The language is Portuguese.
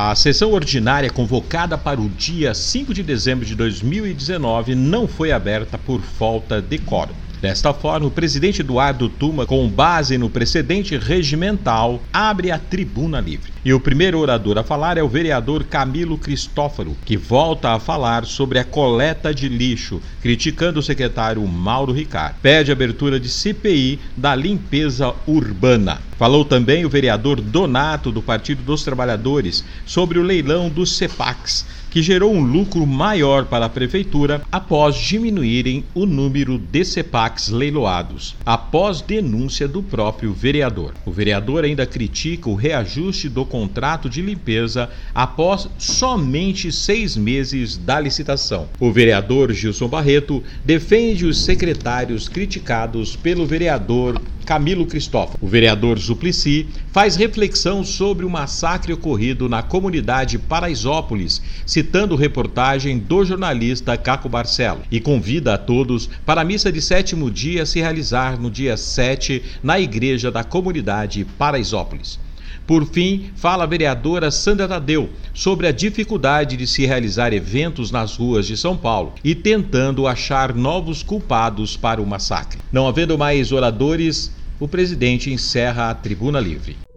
A sessão ordinária convocada para o dia 5 de dezembro de 2019 não foi aberta por falta de quórum. Desta forma, o presidente Eduardo Tuma, com base no precedente regimental, abre a tribuna livre. E o primeiro orador a falar é o vereador Camilo Cristófaro, que volta a falar sobre a coleta de lixo, criticando o secretário Mauro Ricard. Pede abertura de CPI da limpeza urbana. Falou também o vereador Donato, do Partido dos Trabalhadores, sobre o leilão dos CEPACs que gerou um lucro maior para a prefeitura após diminuírem o número de CEPACs leiloados, após denúncia do próprio vereador. O vereador ainda critica o reajuste do contrato de limpeza após somente seis meses da licitação. O vereador Gilson Barreto defende os secretários criticados pelo vereador Camilo Cristófalo. O vereador Suplicy faz reflexão sobre o massacre ocorrido na comunidade Paraisópolis, citando reportagem do jornalista Caco Barcelo, e convida a todos para a missa de dia se realizar no dia 7 na igreja da comunidade Paraisópolis. Por fim, fala a vereadora Sandra Tadeu sobre a dificuldade de se realizar eventos nas ruas de São Paulo e tentando achar novos culpados para o massacre. Não havendo mais oradores, o presidente encerra a tribuna livre.